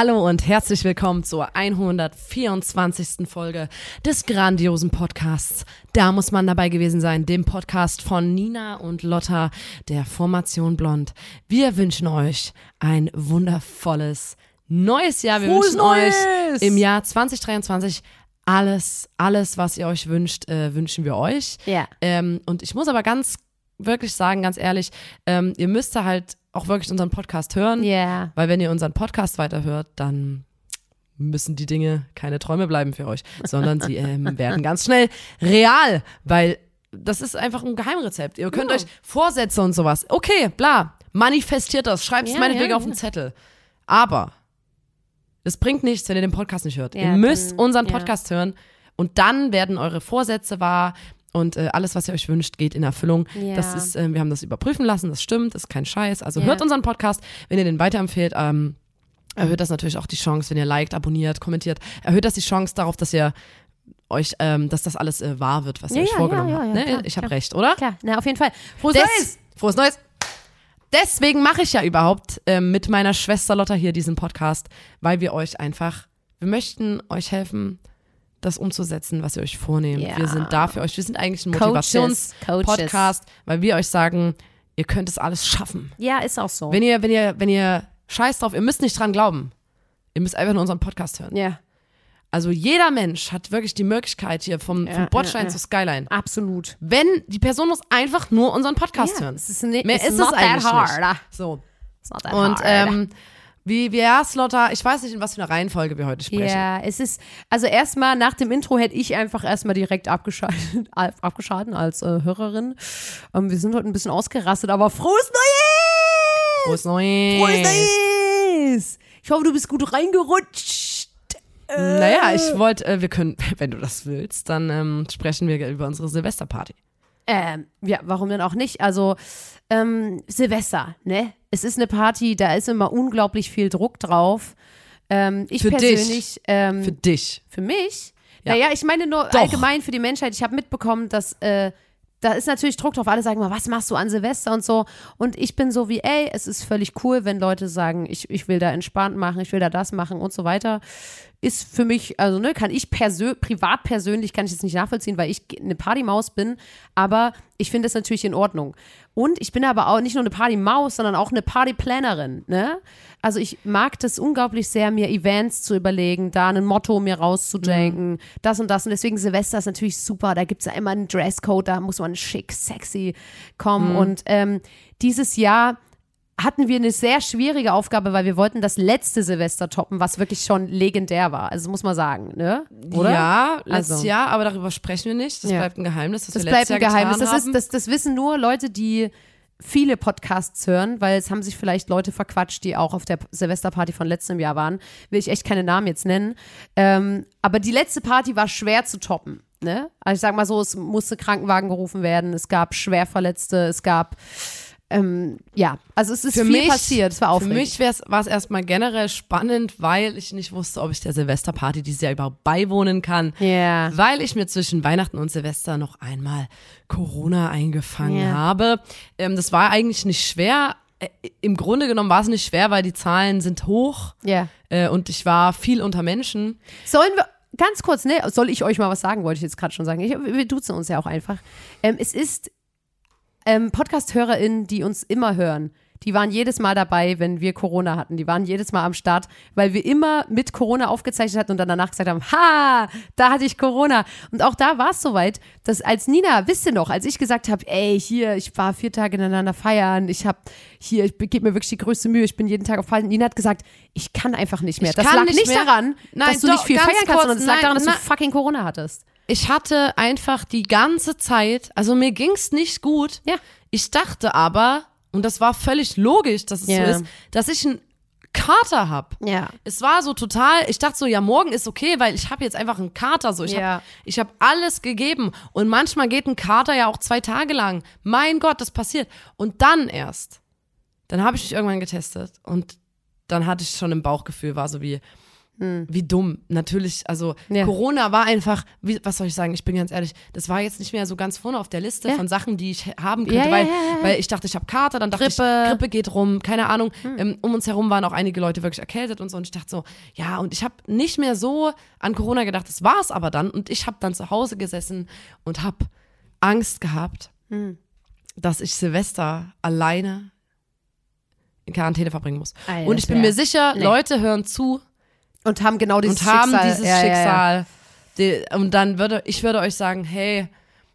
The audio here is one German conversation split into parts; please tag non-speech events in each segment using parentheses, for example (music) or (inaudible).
Hallo und herzlich willkommen zur 124. Folge des grandiosen Podcasts. Da muss man dabei gewesen sein, dem Podcast von Nina und Lotta der Formation Blond. Wir wünschen euch ein wundervolles neues Jahr. Wir Frohes wünschen Neues! euch im Jahr 2023 alles, alles, was ihr euch wünscht, äh, wünschen wir euch. Ja. Ähm, und ich muss aber ganz wirklich sagen, ganz ehrlich, ähm, ihr müsst da halt auch wirklich unseren Podcast hören. Ja. Weil wenn ihr unseren Podcast weiterhört, dann müssen die Dinge keine Träume bleiben für euch, sondern sie ähm, (laughs) werden ganz schnell real, weil das ist einfach ein Geheimrezept. Ihr könnt Ja. euch Vorsätze und sowas, okay, bla, manifestiert das, schreibt es Ja, meinetwegen ja, auf den. Zettel. Aber es bringt nichts, wenn ihr den Podcast nicht hört. Ihr müsst dann- unseren. Podcast hören und dann werden eure Vorsätze wahr. Und äh, alles, was ihr euch wünscht, geht in Erfüllung. Ja. Das ist, äh, wir haben das überprüfen lassen, das stimmt, das ist kein Scheiß. Also Ja. hört unseren Podcast, wenn ihr den weiterempfehlt, ähm, erhöht das natürlich auch die Chance, wenn ihr liked, abonniert, kommentiert, erhöht das die Chance darauf, dass ihr euch, ähm, dass das alles äh, wahr wird, was ihr Ja, euch vorgenommen habt. ne? klar, ich habe recht, oder? Klar, na, auf jeden Fall. Frohes Des- Neues! Frohes Neues! Deswegen mache ich ja überhaupt ähm, mit meiner Schwester Lotta hier diesen Podcast, weil wir euch einfach, wir möchten euch helfen, das umzusetzen, was ihr euch vornehmt. Ja. Wir sind da für euch. Wir sind eigentlich ein Motivations-Podcast, weil wir euch sagen, ihr könnt es alles schaffen. Ja, ist auch so. Wenn ihr, wenn ihr, wenn ihr scheiß drauf, ihr müsst nicht dran glauben. Ihr müsst einfach nur unseren Podcast hören. ja, Also jeder Mensch hat wirklich die Möglichkeit hier vom, Ja, vom Bordstein ja, ja. zur Skyline. absolut. Wenn die Person muss einfach nur unseren Podcast hören. es ist ni- Mehr ist es eigentlich hard. nicht. So. It's not that Und hard. ähm, wie, wie ja, Lotta, ich weiß nicht, in was für einer Reihenfolge wir heute sprechen. Ja, es ist, also erstmal nach dem Intro hätte ich einfach erstmal direkt abgeschaltet, (laughs) abgeschalten als äh, Hörerin. Ähm, wir sind heute ein bisschen ausgerastet, aber frohes Neues! Frohes Neues. Frohes Neues! Ich hoffe, du bist gut reingerutscht. Naja, ich wollte, äh, wir können, (laughs) wenn du das willst, dann ähm, sprechen wir über unsere Silvesterparty. Ähm, ja, warum denn auch nicht? Also, ähm, Silvester, ne? Es ist eine Party, da ist immer unglaublich viel Druck drauf. Ähm, ich Für dich. persönlich, ähm, Für dich. Für mich? Ja. Naja, ich meine nur Doch. allgemein für die Menschheit. Ich habe mitbekommen, dass äh, da ist natürlich Druck drauf. Alle sagen mal, was machst du an Silvester und so. Und ich bin so wie, ey, es ist völlig cool, wenn Leute sagen, ich, ich will da entspannt machen, ich will da das machen und so weiter. Ist für mich, also ne, kann ich persö privat persönlich, kann ich das nicht nachvollziehen, weil ich eine Partymaus bin. Aber ich finde es natürlich in Ordnung. Und ich bin aber auch nicht nur eine Partymaus, sondern auch eine Partyplanerin, ne? Also ich mag das unglaublich sehr, mir Events zu überlegen, da ein Motto mir rauszudenken, das und das. Und deswegen Silvester ist natürlich super. Da gibt es ja immer einen Dresscode, da muss man schick, sexy kommen. Und ähm, dieses Jahr hatten wir eine sehr schwierige Aufgabe, weil wir wollten das letzte Silvester toppen, was wirklich schon legendär war. Also muss man sagen, ne? Oder? Ja, letztes Also. Jahr, aber darüber sprechen wir nicht. Das Ja. bleibt ein Geheimnis, das, Das bleibt ein Jahr Geheimnis. Das, ist, das, das wissen nur Leute, die viele Podcasts hören, weil es haben sich vielleicht Leute verquatscht, die auch auf der Silvesterparty von letztem Jahr waren. Will ich echt keine Namen jetzt nennen. Ähm, aber die letzte Party war schwer zu toppen. Ne? Also ich sag mal so, es musste Krankenwagen gerufen werden, es gab Schwerverletzte, es gab ähm, ja, also es ist für viel mich, passiert. Es war Für aufregend. mich war es erstmal generell spannend, weil ich nicht wusste, ob ich der Silvesterparty dieses Jahr überhaupt beiwohnen kann. Ja. Weil ich mir zwischen Weihnachten und Silvester noch einmal Corona eingefangen Ja. habe. Ähm, das war eigentlich nicht schwer. Äh, Im Grunde genommen war es nicht schwer, weil die Zahlen sind hoch ja. äh, und ich war viel unter Menschen. Sollen wir, ganz kurz, ne, soll ich euch mal was sagen, wollte ich jetzt gerade schon sagen. Ich, wir duzen uns ja auch einfach. Ähm, es ist ähm, Podcast-HörerInnen, die uns immer hören. die waren jedes Mal dabei, wenn wir Corona hatten. Die waren jedes Mal am Start, weil wir immer mit Corona aufgezeichnet hatten und dann danach gesagt haben, ha, da hatte ich Corona. Und auch da war es soweit, dass als Nina, wisst ihr noch, als ich gesagt habe, ey, hier, ich war vier Tage ineinander feiern, ich habe hier, ich gebe mir wirklich die größte Mühe, ich bin jeden Tag auf Feiern. Nina hat gesagt, ich kann einfach nicht mehr. Ich das kann lag nicht mehr. daran, Nein, dass du doch, nicht viel feiern kannst, kurz, sondern es lag daran, dass nein. du fucking Corona hattest. Ich hatte einfach die ganze Zeit, also mir ging's nicht gut. Ja. Ich dachte aber, und das war völlig logisch, dass es Ja. so ist, dass ich einen Kater hab. Ja. Es war so total, ich dachte so, ja, morgen ist okay, weil ich habe jetzt einfach einen Kater so. Ich Ja. habe ich hab alles gegeben. Und manchmal geht ein Kater ja auch zwei Tage lang. Mein Gott, das passiert. Und dann erst, dann habe ich mich irgendwann getestet und dann hatte ich schon ein Bauchgefühl, war so wie, wie dumm. Natürlich, also Hm. Ja. Corona war einfach, wie, was soll ich sagen, ich bin ganz ehrlich, das war jetzt nicht mehr so ganz vorne auf der Liste Ja. von Sachen, die ich haben könnte, Ja, weil, weil ich dachte, ich habe Kater, dann dachte Grippe. Hm. ich, Grippe geht rum, keine Ahnung. Ähm, um uns herum waren auch einige Leute wirklich erkältet und so. Und ich dachte so, ja, und ich habe nicht mehr so an Corona gedacht, das war es aber dann. Und ich habe dann zu Hause gesessen und habe Angst gehabt, Hm. dass ich Silvester alleine in Quarantäne verbringen muss. Alter, und ich bin mir sicher, Nee. Leute hören zu Und haben genau dieses und haben Schicksal. dieses ja, ja, ja. Schicksal. Die, und dann würde ich würde euch sagen, hey,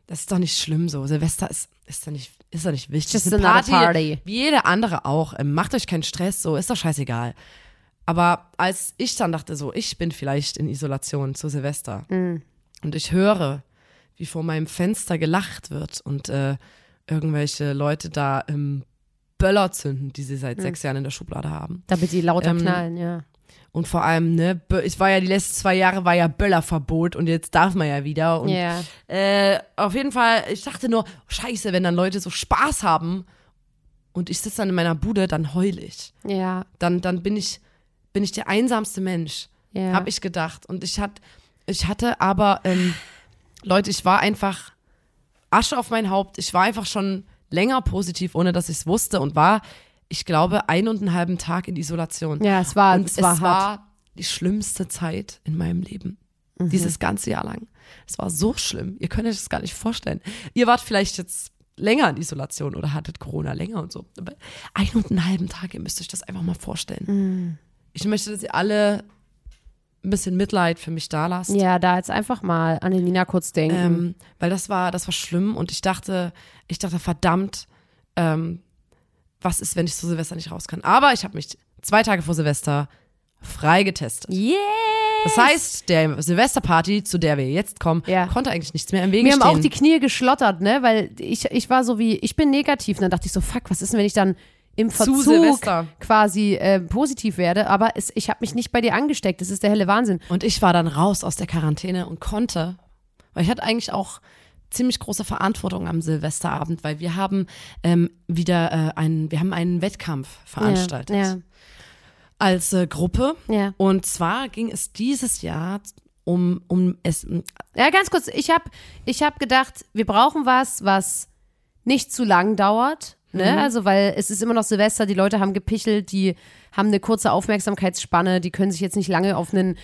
das ist doch nicht schlimm so. Silvester ist ist doch nicht ist doch nicht wichtig. Just Ist eine another party. wie jede andere auch. Ähm, Macht euch keinen Stress, so ist doch scheißegal. Aber als ich dann dachte so, ich bin vielleicht in Isolation zu Silvester Mhm. und ich höre, wie vor meinem Fenster gelacht wird und äh, irgendwelche Leute da ähm, Böller zünden, die sie seit sechs Jahren in der Schublade haben. Damit die lauter Ähm, knallen, ja. Und vor allem, ne, ich war ja die letzten zwei Jahre war ja Böllerverbot und jetzt darf man ja wieder. Und Ja. äh, auf jeden Fall, ich dachte nur, scheiße, wenn dann Leute so Spaß haben und ich sitze dann in meiner Bude, dann heul ich. Ja. Dann, dann bin ich, bin ich der einsamste Mensch, Ja. habe ich gedacht. Und ich, hat, ich hatte aber, ähm, Leute, ich war einfach Asche auf mein Haupt. Ich war einfach schon länger positiv, ohne dass ich es wusste und war, ich glaube, einen und einen halben Tag in Isolation. Ja, es war, Und es war hart. die schlimmste Zeit in meinem Leben. Mhm. Dieses ganze Jahr lang. Es war so schlimm. Ihr könnt euch das gar nicht vorstellen. Ihr wart vielleicht jetzt länger in Isolation oder hattet Corona länger und so. Aber einen und einen halben Tag, ihr müsst euch das einfach mal vorstellen. Mhm. Ich möchte, dass ihr alle ein bisschen Mitleid für mich da lasst. Ja, da jetzt einfach mal an den Nina kurz denken. Ähm, weil das war, das war schlimm und ich dachte, ich dachte, verdammt, ähm, was ist, wenn ich zu Silvester nicht raus kann? Aber ich habe mich zwei Tage vor Silvester frei getestet. yeah! Das heißt, der Silvesterparty, zu der wir jetzt kommen, Ja. konnte eigentlich nichts mehr im Wege Mir haben stehen. auch die Knie geschlottert, ne? Weil ich, ich war so wie, ich bin negativ. Und dann dachte ich so, fuck, was ist denn, wenn ich dann im Verzug Silvester. quasi äh, positiv werde? Aber es, ich habe mich nicht bei dir angesteckt. Das ist der helle Wahnsinn. und ich war dann raus aus der Quarantäne und konnte, weil ich hatte eigentlich auch ziemlich große Verantwortung am Silvesterabend, weil wir haben ähm, wieder äh, einen, wir haben einen Wettkampf veranstaltet Ja, als äh, Gruppe. ja, ja. Und zwar ging es dieses Jahr um, um es, Ja, ganz kurz. Ich habe ich hab gedacht, wir brauchen was, was nicht zu lang dauert. Ne? Also, weil es ist immer noch Silvester, die Leute haben gepichelt, die haben eine kurze Aufmerksamkeitsspanne, die können sich jetzt nicht lange auf einen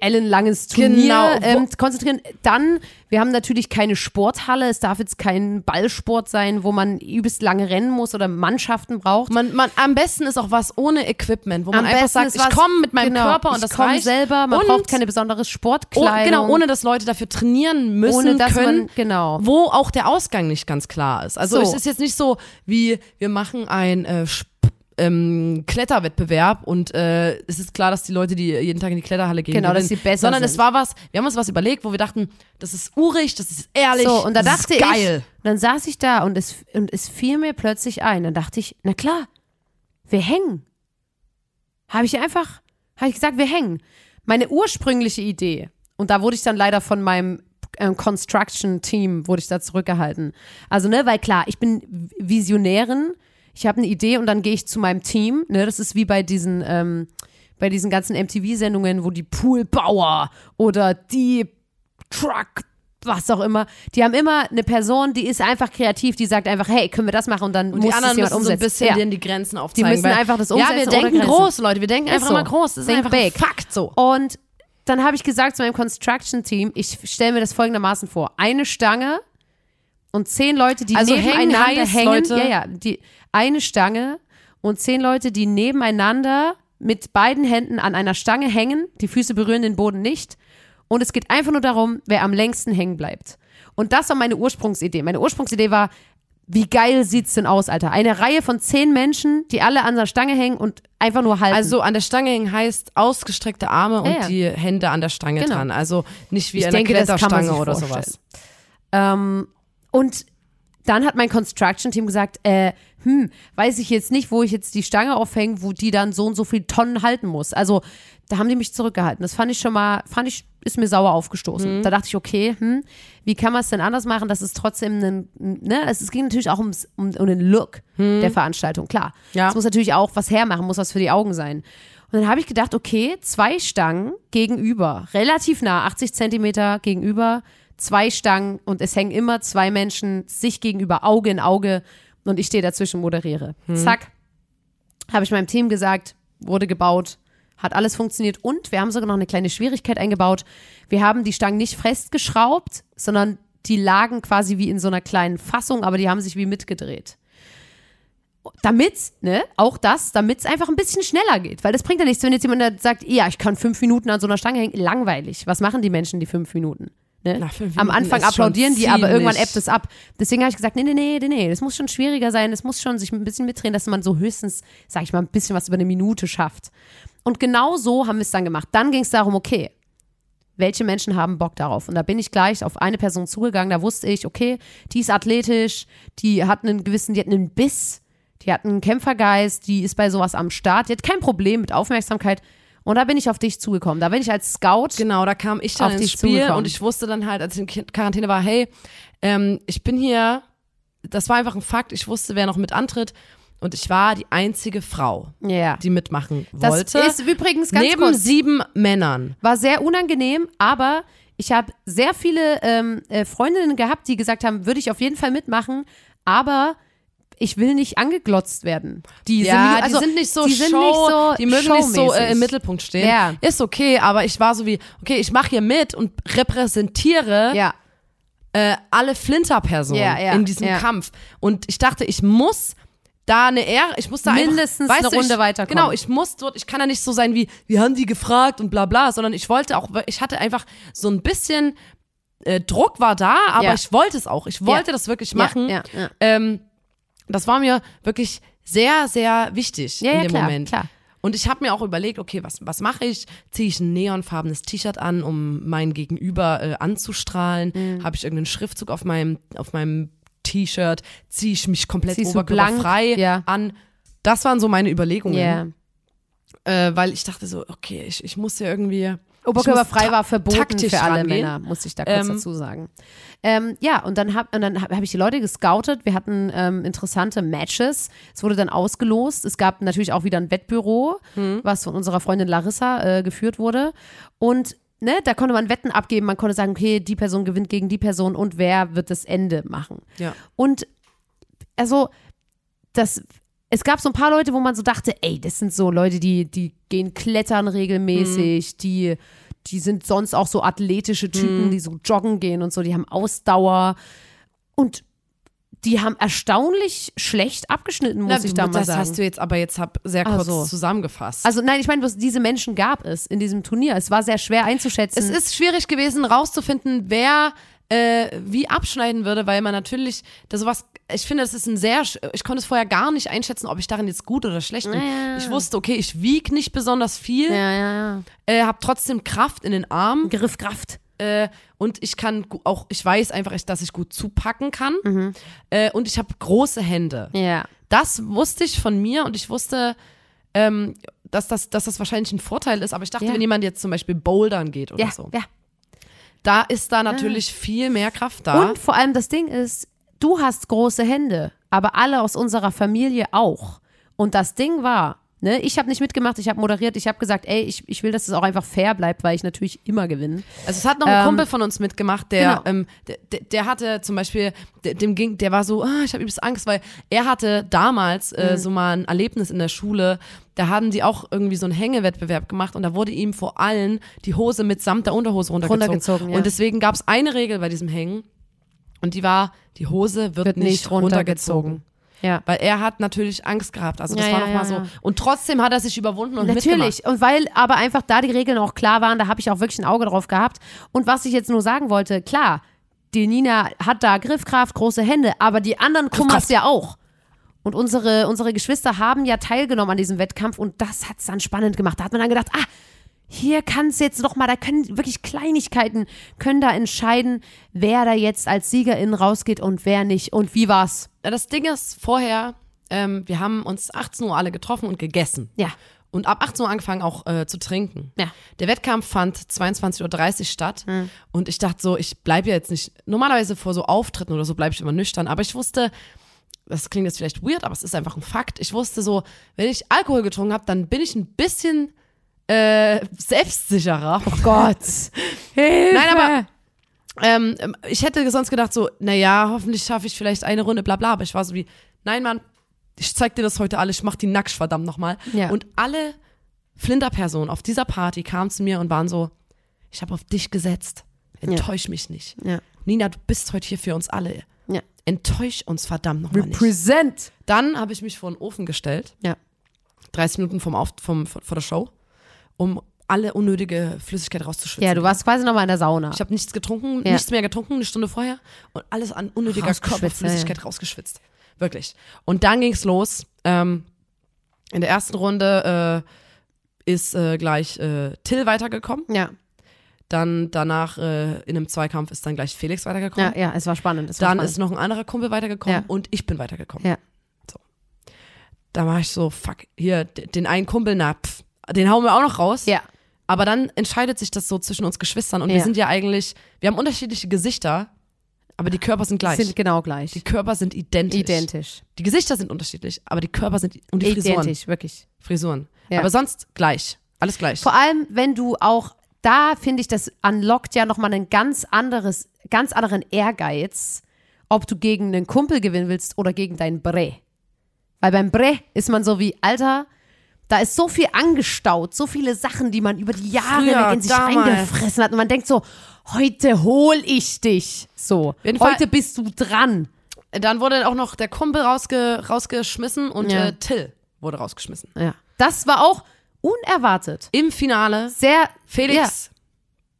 ellenlanges Turnier Genau, ähm, konzentrieren. Dann, wir haben natürlich keine Sporthalle, es darf jetzt kein Ballsport sein, wo man übelst lange rennen muss oder Mannschaften braucht. man, man, am besten ist auch was ohne Equipment, wo man Am einfach sagt, ist ich was- komme mit meinem genau, Körper und ich das komm reicht. selber, man und, braucht keine besondere oh, Sportkleidung. Genau, ohne dass Leute dafür trainieren müssen Ohne dass können. man- genau. Wo auch der Ausgang nicht ganz klar ist. Also So. es ist jetzt nicht so, wie wir machen ein äh, Sp- ähm, Kletterwettbewerb und äh, es ist klar, dass die Leute, die jeden Tag in die Kletterhalle gehen, Genau, dass sie besser Sondern es sind. war was, wir haben uns was überlegt, wo wir dachten, das ist urig, das ist ehrlich, So, und da das dachte ist geil. ich, dann saß ich da und es, und es fiel mir plötzlich ein. Dann dachte ich, na klar, wir hängen. Habe ich einfach, habe ich gesagt, wir hängen. Meine ursprüngliche Idee, und da wurde ich dann leider von meinem ähm, Construction-Team, wurde ich da zurückgehalten. Also, ne, weil klar, ich bin Visionärin, ich habe eine Idee und dann gehe ich zu meinem Team, ne, das ist wie bei diesen, ähm, bei diesen ganzen MTV-Sendungen, wo die Poolbauer oder die Truck, was auch immer, die haben immer eine Person, die ist einfach kreativ, die sagt einfach, hey, können wir das machen und dann Und muss die anderen es jemand müssen so ein umsetzen. bisschen ja. die Grenzen aufzeigen. müssen weil, einfach das Ja, wir umsetzen denken groß, Leute. Wir denken Ist einfach so. mal groß. Das ist Think einfach big. ein Fakt so. Und dann habe ich gesagt zu meinem Construction-Team, ich stelle mir das folgendermaßen vor. Eine Stange, und zehn Leute, die Also hängen nebeneinander heißt, hängen. Leute- Ja, ja, die, eine Stange und zehn Leute, die nebeneinander mit beiden Händen an einer Stange hängen. Die Füße berühren den Boden nicht. Und es geht einfach nur darum, wer am längsten hängen bleibt. Und das war meine Ursprungsidee. Meine Ursprungsidee war, wie geil sieht's denn aus, Alter? Eine Reihe von zehn Menschen, die alle an der Stange hängen und einfach nur halten. Also an der Stange hängen heißt ausgestreckte Arme und Ja, ja. die Hände an der Stange Genau. dran. Also nicht wie Ich an der denke, man Kletterstange oder vorstellen. sowas. Ähm, und dann hat mein Construction-Team gesagt, äh, hm, weiß ich jetzt nicht, wo ich jetzt die Stange aufhänge, wo die dann so und so viel Tonnen halten muss. Also da haben die mich zurückgehalten. Das fand ich schon mal, fand ich, ist mir sauer aufgestoßen. Mhm. Da dachte ich, okay, hm, wie kann man es denn anders machen, dass es trotzdem ein, ne, es, es ging natürlich auch ums, um, um den Look der Veranstaltung, klar. Mhm. Ja. Es muss natürlich auch was hermachen, muss was für die Augen sein. Und dann habe ich gedacht, okay, zwei Stangen gegenüber, relativ nah, 80 Zentimeter gegenüber, zwei Stangen und es hängen immer zwei Menschen sich gegenüber, Auge in Auge und ich stehe dazwischen, moderiere. Zack, habe ich meinem Team gesagt, wurde gebaut, hat alles funktioniert und wir haben sogar noch eine kleine Schwierigkeit eingebaut. Wir haben die Stangen nicht festgeschraubt, sondern die lagen quasi wie in so einer kleinen Fassung, aber die haben sich wie mitgedreht. Damit, ne, auch das, damit es einfach ein bisschen schneller geht. Weil das bringt ja nichts, wenn jetzt jemand sagt, ja, ich kann fünf Minuten an so einer Stange hängen. Langweilig. Was machen die Menschen die fünf Minuten? Ne? Na, fünf Am Anfang applaudieren die, aber irgendwann ebbt es ab. Deswegen habe ich gesagt, nee, nee, nee, nee, nee, das muss schon schwieriger sein. Das muss schon sich ein bisschen mitdrehen, dass man so höchstens, sag ich mal, ein bisschen was über eine Minute schafft. Und genau so haben wir es dann gemacht. Dann ging es darum, okay, welche Menschen haben Bock darauf? Und da bin ich gleich auf eine Person zugegangen, da wusste ich, okay, die ist athletisch, die hat einen gewissen, die hat einen Biss, die hat einen Kämpfergeist, die ist bei sowas am Start, die hat kein Problem mit Aufmerksamkeit. Und da bin ich auf dich zugekommen. Da bin ich als Scout. Genau, da kam ich dann Auf ins dich Spiel zugekommen. und ich wusste dann halt, als ich in Quarantäne war, hey, ähm, ich bin hier, das war einfach ein Fakt, ich wusste, wer noch mit antritt und ich war die einzige Frau, Ja. die mitmachen Das wollte. ist übrigens ganz neben kurz. sieben Männern. War sehr unangenehm, aber ich habe sehr viele ähm, äh, Freundinnen gehabt, die gesagt haben, würde ich auf jeden Fall mitmachen, aber ich will nicht angeglotzt werden. Die ja, sind, also, die sind nicht so die sind Show, nicht so die mögen nicht so äh, im Mittelpunkt stehen. Ja. Ist okay, aber ich war so wie, okay, ich mache hier mit und repräsentiere Ja, äh, alle Flinter-Personen Ja, ja, in diesem ja. Kampf. Und ich dachte, ich muss da eine Ehre, ich muss da Mindestens einfach, weißt eine du, Runde ich, weiterkommen. Genau, ich muss dort, ich kann da nicht so sein wie, wir haben die gefragt und bla bla, sondern ich wollte auch, ich hatte einfach so ein bisschen äh, Druck war da, aber Ja. ich wollte es auch. Ich wollte das wirklich machen. Ja, ja, ja. Ähm, das war mir wirklich sehr, sehr wichtig Ja, in ja, dem klar, Moment. klar. Und ich habe mir auch überlegt, okay, was, was mache ich? Ziehe ich ein neonfarbenes T-Shirt an, um mein Gegenüber äh, anzustrahlen? Mhm. Habe ich irgendeinen Schriftzug auf meinem, auf meinem T-Shirt? Ziehe ich mich komplett Ziehst oberkörperfrei? Ja. an? Das waren so meine Überlegungen. Ja. Äh, weil ich dachte so, okay, ich, ich muss ja irgendwie. Oberkörperfrei war verboten für alle rangehen. Männer, muss ich da kurz Ähm, dazu sagen. Ähm, ja, und dann habe hab, hab ich die Leute gescoutet. Wir hatten ähm, interessante Matches. Es wurde dann ausgelost. Es gab natürlich auch wieder ein Wettbüro, Hm. was von unserer Freundin Larissa äh, geführt wurde. Und ne, da konnte man Wetten abgeben. Man konnte sagen, okay, die Person gewinnt gegen die Person und wer wird das Ende machen. Ja. Und also, das, es gab so ein paar Leute, wo man so dachte, ey, das sind so Leute, die, die gehen klettern regelmäßig, die, die sind sonst auch so athletische Typen, die so joggen gehen und so, die haben Ausdauer. Und die haben erstaunlich schlecht abgeschnitten, muss Na, ich da mal das sagen. hast du jetzt aber jetzt hab sehr kurz so. zusammengefasst. also nein, ich meine, diese Menschen gab es in diesem Turnier. Es war sehr schwer einzuschätzen. Es ist schwierig gewesen, rauszufinden, wer äh, wie abschneiden würde, weil man natürlich da sowas. Ich finde, das ist ein sehr. Ich konnte es vorher gar nicht einschätzen, ob ich darin jetzt gut oder schlecht bin. Ja. Ich wusste, okay, ich wieg nicht besonders viel, ja, ja, ja. äh, habe trotzdem Kraft in den Armen Griff Kraft. äh, und ich kann auch, ich weiß einfach, dass ich gut zupacken kann äh, und ich habe große Hände. Ja. Das wusste ich von mir und ich wusste, ähm, dass, das, dass das wahrscheinlich ein Vorteil ist. Aber ich dachte, Ja. wenn jemand jetzt zum Beispiel bouldern geht oder Ja, so, ja. da ist da natürlich viel mehr Kraft da. Und vor allem das Ding ist, du hast große Hände, aber alle aus unserer Familie auch. Und das Ding war, ne, ich habe nicht mitgemacht, ich habe moderiert, ich habe gesagt, ey, ich, ich will, dass es auch einfach fair bleibt, weil ich natürlich immer gewinne. Also es hat noch ein Ähm, Kumpel von uns mitgemacht, der, genau. ähm, der, der, hatte zum Beispiel, der, dem ging, der war so, ah, ich habe übelst Angst, weil er hatte damals Mhm. äh, so mal ein Erlebnis in der Schule, da haben die auch irgendwie so einen Hängewettbewerb gemacht und da wurde ihm vor allen die Hose mitsamt der Unterhose runtergezogen. Runtergezogen, ja. Und deswegen gab es eine Regel bei diesem Hängen Und die war, die Hose wird, Wird nicht runtergezogen. runtergezogen. Ja. Weil er hat natürlich Angst gehabt. Also das Ja, war nochmal ja, so. ja. Und trotzdem hat er sich überwunden und mitgemacht. Natürlich. Und weil aber einfach da die Regeln auch klar waren, da habe ich auch wirklich ein Auge drauf gehabt. Und was ich jetzt nur sagen wollte, klar, die Nina hat da Griffkraft, große Hände, aber die anderen Kummas ja auch. Und unsere, unsere Geschwister haben ja teilgenommen an diesem Wettkampf und das hat es dann spannend gemacht. Da hat man dann gedacht, ah, hier kann es jetzt noch mal, da können wirklich Kleinigkeiten, können da entscheiden, wer da jetzt als Siegerin rausgeht und wer nicht. Und wie war's? Das Ding ist, vorher, ähm, wir haben uns 18 Uhr alle getroffen und gegessen. Ja. Und ab 18 Uhr angefangen auch äh, zu trinken. Ja. Der Wettkampf fand 22.30 Uhr statt. Und ich dachte so, ich bleibe ja jetzt nicht, normalerweise vor so Auftritten oder so bleibe ich immer nüchtern. Aber ich wusste, das klingt jetzt vielleicht weird, aber es ist einfach ein Fakt. Ich wusste so, wenn ich Alkohol getrunken habe, dann bin ich ein bisschen äh, selbstsicherer. Oh Gott. (laughs) Hilfe. Nein, aber ähm, ich hätte sonst gedacht so, naja, hoffentlich schaffe ich vielleicht eine Runde, bla bla. Aber ich war so wie, nein, Mann, ich zeig dir das heute alles, ich mach die nackt, verdammt nochmal. Ja. Und alle Flinterpersonen auf dieser Party kamen zu mir und waren so, ich habe auf dich gesetzt. Enttäusch mich nicht. Ja. Nina, du bist heute hier für uns alle. Ja. Enttäusch uns verdammt nochmal nicht. Represent. Dann habe ich mich vor den Ofen gestellt, Ja. 30 Minuten vom Auf, vom, vor der Show, um alle unnötige Flüssigkeit rauszuschwitzen. Ja, du warst quasi nochmal in der Sauna. Ich habe nichts getrunken, Ja. nichts mehr getrunken, eine Stunde vorher und alles an unnötiger Körperflüssigkeit rausgeschwitzt. Wirklich. Und dann ging's los. Ähm, in der ersten Runde äh, ist äh, gleich äh, Till weitergekommen. ja. Dann danach äh, in einem Zweikampf ist dann gleich Felix weitergekommen. ja, ja, es war spannend. Es war dann spannend. ist noch ein anderer Kumpel weitergekommen Ja. und ich bin weitergekommen. Ja. Da war ich so, fuck, hier, den einen Kumpel, na, pff, den hauen wir auch noch raus. Ja. Aber dann entscheidet sich das so zwischen uns Geschwistern und wir Ja. sind ja eigentlich, wir haben unterschiedliche Gesichter, aber die Körper sind gleich. Sind genau gleich. die Körper sind identisch. Identisch. Die Gesichter sind unterschiedlich, aber die Körper sind und die Frisuren. Identisch, wirklich. Frisuren. Ja. Aber sonst gleich. Alles gleich. Vor allem, wenn du auch, da finde ich, das unlockt ja nochmal einen ganz anderes, ganz anderen Ehrgeiz, ob du gegen einen Kumpel gewinnen willst oder gegen deinen Bre. Weil beim Bre ist man so wie, Alter, da ist so viel angestaut, so viele Sachen, die man über die Jahre Früher, in sich damals. reingefressen hat. Und man denkt so, heute hol ich dich. So, jeden Fall- heute bist du dran. Dann wurde auch noch der Kumpel rausge, rausgeschmissen und Ja. äh, Till wurde rausgeschmissen. Ja. Das war auch unerwartet. Im Finale Sehr, Felix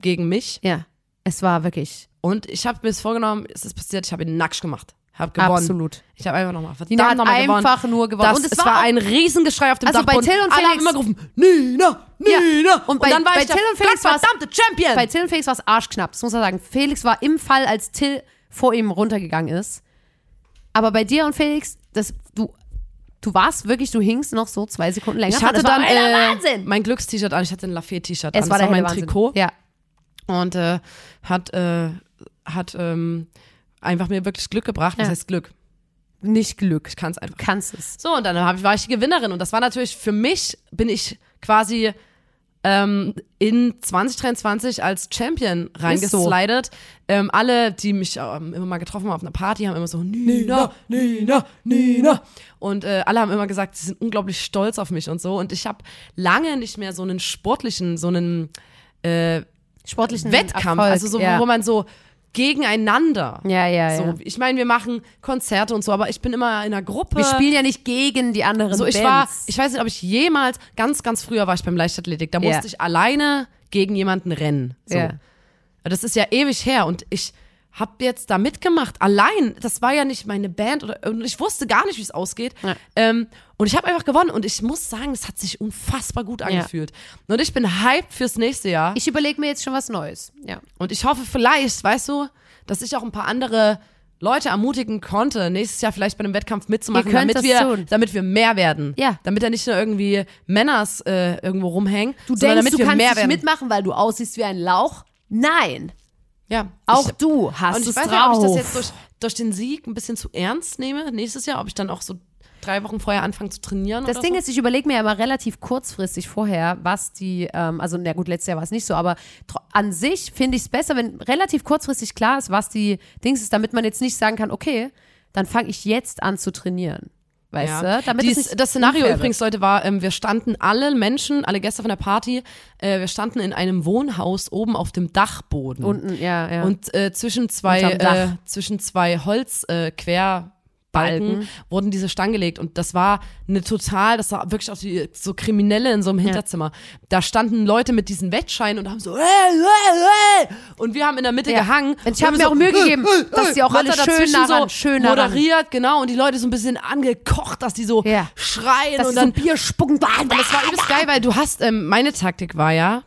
gegen mich Ja, ja. es war wirklich und ich habe mir es vorgenommen, es ist passiert, ich habe ihn nackt gemacht. Hab gewonnen. absolut. Ich habe einfach nochmal verdammt Nina hat nochmal gewonnen. einfach nur gewonnen. Das, Und es es war auch- ein Riesengeschrei auf dem Also bei Dachboden. Till und Alle haben Felix- immer gerufen, Nina, Nina. Und bei- dann war bei ich Till und Felix verdammte Champion. Bei Till und Felix war es arschknapp, das muss man sagen. Felix war im Fall, als Till vor ihm runtergegangen ist. Aber bei dir und Felix, das, du, du warst wirklich, du hingst noch so zwei Sekunden länger. ich hatte dann äh, mein Glückst-T-Shirt an, ich hatte ein Lafayette-T-Shirt Es an. war das war mein Wahnsinn. Trikot. Ja, Und äh, hat, äh, hat ähm, einfach mir wirklich Glück gebracht. Ja. heißt Glück? nicht Glück. Ich kann es einfach. Du kannst es. So, und dann ich, war ich die Gewinnerin. Und das war natürlich für mich, bin ich quasi ähm, in 2023 als Champion reingeslidet. Ähm, alle, die mich ähm, immer mal getroffen haben auf einer Party, haben immer so, Nina, Nina, Nina. Und äh, alle haben immer gesagt, sie sind unglaublich stolz auf mich und so. Und ich habe lange nicht mehr so einen sportlichen, so einen äh, Sportlichen Wettkampf, Erfolg, also so, ja. wo man so gegeneinander. Ja, ja, So, ja. ich meine, wir machen Konzerte und so, aber ich bin immer in einer Gruppe. Wir spielen ja nicht gegen die anderen So, ich Bands. war, ich weiß nicht, ob ich jemals, ganz, ganz früher war ich beim Leichtathletik, da Ja. musste ich alleine gegen jemanden rennen. So. Ja. Das ist ja ewig her und ich hab jetzt da mitgemacht, allein. Das war ja nicht meine Band oder und ich wusste gar nicht, wie es ausgeht. Ja. Ähm, und ich habe einfach gewonnen und ich muss sagen, es hat sich unfassbar gut angefühlt. Und ich bin hyped fürs nächste Jahr. Ich überlege mir jetzt schon was Neues. Ja. Und ich hoffe vielleicht, weißt du, dass ich auch ein paar andere Leute ermutigen konnte, nächstes Jahr vielleicht bei einem Wettkampf mitzumachen, damit das wir, tun. damit wir mehr werden. Ja. Damit er nicht nur irgendwie Männers äh, irgendwo rumhängen, Du denkst, damit du wir kannst mehr nicht werden. mitmachen, weil du aussiehst wie ein Lauch? Nein. Ja. Auch ich, du hast und ich es weiß drauf. nicht, ob ich das jetzt durch, durch den Sieg ein bisschen zu ernst nehme nächstes Jahr, ob ich dann auch so drei Wochen vorher anfange zu trainieren Das Ding so. ist, ich überlege mir ja immer relativ kurzfristig vorher, was die, ähm, also na gut, letztes Jahr war es nicht so, aber an sich finde ich es besser, wenn relativ kurzfristig klar ist, was die Dings ist, damit man jetzt nicht sagen kann, okay, dann fange ich jetzt an zu trainieren. Weißt Ja. du? Damit Dies, das Szenario übrigens, Leute, war, ähm, wir standen alle Menschen, alle Gäste von der Party, äh, wir standen in einem Wohnhaus oben auf dem Dachboden. Unten, ja, ja. Und äh, zwischen zwei, äh, zwischen zwei Holz äh, Querbalken Balken. wurden diese Stangen gelegt und das war eine total, das sah wirklich aus wie so Kriminelle in so einem Hinterzimmer. Da standen Leute mit diesen Wettscheinen und haben so äh, äh, äh, und wir haben in der Mitte Ja. gehangen. Und ich Wir hab haben mir auch Mühe gegeben, dass die auch alle schön so schön moderiert, genau, und die Leute so ein bisschen angekocht, dass die so Ja. schreien dass und sie so dann Bier spucken. und das war übelst geil, weil du hast, ähm, meine Taktik war ja,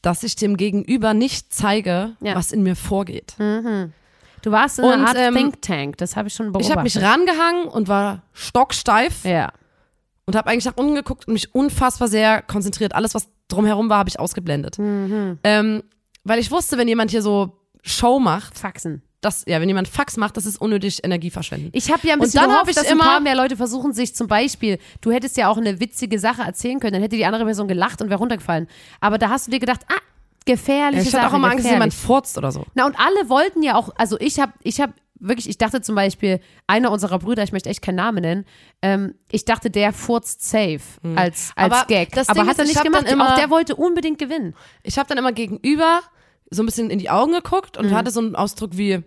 dass ich dem Gegenüber nicht zeige, Ja. was in mir vorgeht. Du warst in Und, einer Art ähm, Think Tank, das habe ich schon beobachtet. Ich habe mich rangehangen und war stocksteif Ja. und habe eigentlich nach unten geguckt und mich unfassbar sehr konzentriert. Alles, was drumherum war, habe ich ausgeblendet. Mhm. Ähm, weil ich wusste, wenn jemand hier so Show macht, Faxen. dass, ja, wenn jemand Fax macht, das ist unnötig Energie verschwenden. Ich habe ja ein Und bisschen dann hab gehofft, ich dass ein immer- paar mehr Leute versuchen, sich zum Beispiel, du hättest ja auch eine witzige Sache erzählen können, dann hätte die andere Person gelacht und wäre runtergefallen. Aber da hast du dir gedacht, ah, gefährliche ich hatte auch immer Angst, dass jemand gefährlich. furzt oder so. Na und alle wollten ja auch, also ich habe, ich habe wirklich, ich dachte zum Beispiel, einer unserer Brüder, ich möchte echt keinen Namen nennen, ähm, ich dachte, der furzt safe als, als Hm. Aber Gag. das Aber Ding hat er ich nicht gemacht. immer- auch der wollte unbedingt gewinnen. Ich habe dann immer gegenüber so ein bisschen in die Augen geguckt Mhm. und hatte so einen Ausdruck wie,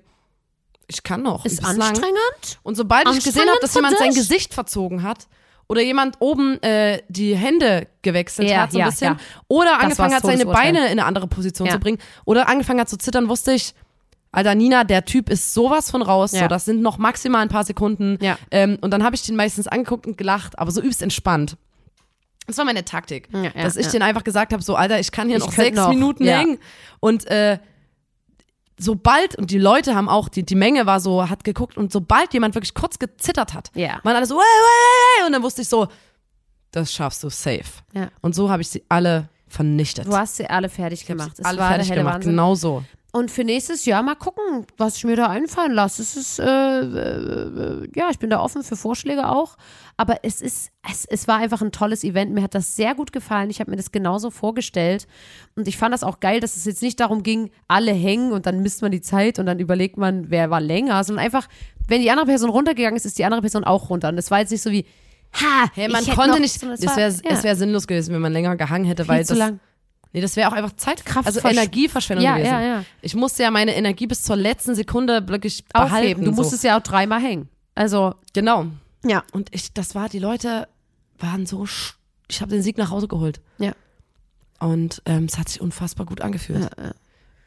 ich kann noch. Ist anstrengend. Und sobald ich gesehen habe, dass jemand sein? Gesicht verzogen hat oder jemand oben äh, die Hände gewechselt Ja, hat, so ein ja, bisschen, ja. oder angefangen hat, seine. Beine in eine andere Position zu bringen, oder angefangen hat zu zittern, wusste ich, Alter, Nina, der Typ ist sowas von raus. So, das sind noch maximal ein paar Sekunden. Ja. Ähm, und dann habe ich den meistens angeguckt und gelacht, aber so übst entspannt. Das war meine Taktik. Ja, ja, dass ich ja. den einfach gesagt habe: so, Alter, ich kann hier Ich noch sechs noch, Minuten hängen. Und äh, sobald, und die Leute haben auch, die, die Menge war so, hat geguckt, und sobald jemand wirklich kurz gezittert hat, Ja. waren alle so, "Wey, wey, wey", und dann wusste ich so, das schaffst du safe. Ja. Und so habe ich sie alle vernichtet. Du hast sie alle fertig gemacht. Alle fertig gemacht, Wahnsinn. genau so. Und für nächstes Jahr mal gucken, was ich mir da einfallen lasse. Es ist, äh, äh, ja, ich bin da offen für Vorschläge auch. Aber es ist, es, es war einfach ein tolles Event. Mir hat das sehr gut gefallen. Ich habe mir das genauso vorgestellt. Und ich fand das auch geil, dass es jetzt nicht darum ging, alle hängen und dann misst man die Zeit und dann überlegt man, wer war länger, sondern einfach, wenn die andere Person runtergegangen ist, ist die andere Person auch runter. Und das war jetzt nicht so wie, ha, Hey, man konnte noch, nicht, sondern es wäre ja, es wär sinnlos gewesen, wenn man länger gehangen hätte, weil viel zu das, lang. Nee, das wäre auch einfach Zeit, Kraft also versch- Energieverschwendung Ja, gewesen. ja, ja. Ich musste ja meine Energie bis zur letzten Sekunde wirklich behalten. Aufheben. Du so. musstest ja auch dreimal hängen. Also, Genau. ja. Und ich, das war, die Leute waren so, sch- ich habe den Sieg nach Hause geholt. Ja. Und ähm, es hat sich unfassbar gut angefühlt.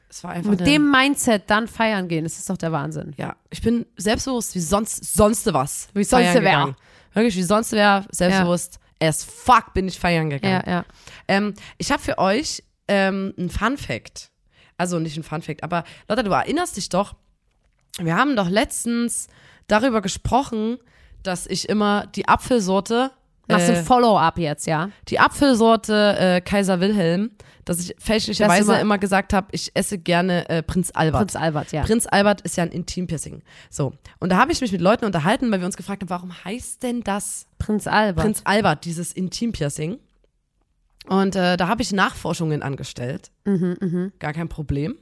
Es war einfach Mit eine, dem Mindset dann feiern gehen, das ist doch der Wahnsinn. ja, ich bin selbstbewusst wie sonst, sonst was. Wie sonst wer. Wirklich, wie sonst wer, selbstbewusst. As fuck bin ich feiern gegangen. Ja, ja. Ähm, ich habe für euch ähm, einen Fun Fact. Also nicht ein Fun Fact, aber Lotta, du erinnerst dich doch, wir haben doch letztens darüber gesprochen, dass ich immer die Apfelsorte, Machst du äh, ein Follow-up jetzt, ja? die Apfelsorte äh, Kaiser Wilhelm, dass ich fälschlicherweise immer, mal- gesagt habe, ich esse gerne äh, Prinz Albert. Prinz Albert, ja. Prinz Albert ist ja ein Intimpiercing. So. Und da habe ich mich mit Leuten unterhalten, weil wir uns gefragt haben, warum heißt denn das Prinz Albert. Prinz Albert, dieses Intimpiercing? Und äh, da habe ich Nachforschungen angestellt. Mhm, Gar kein Problem.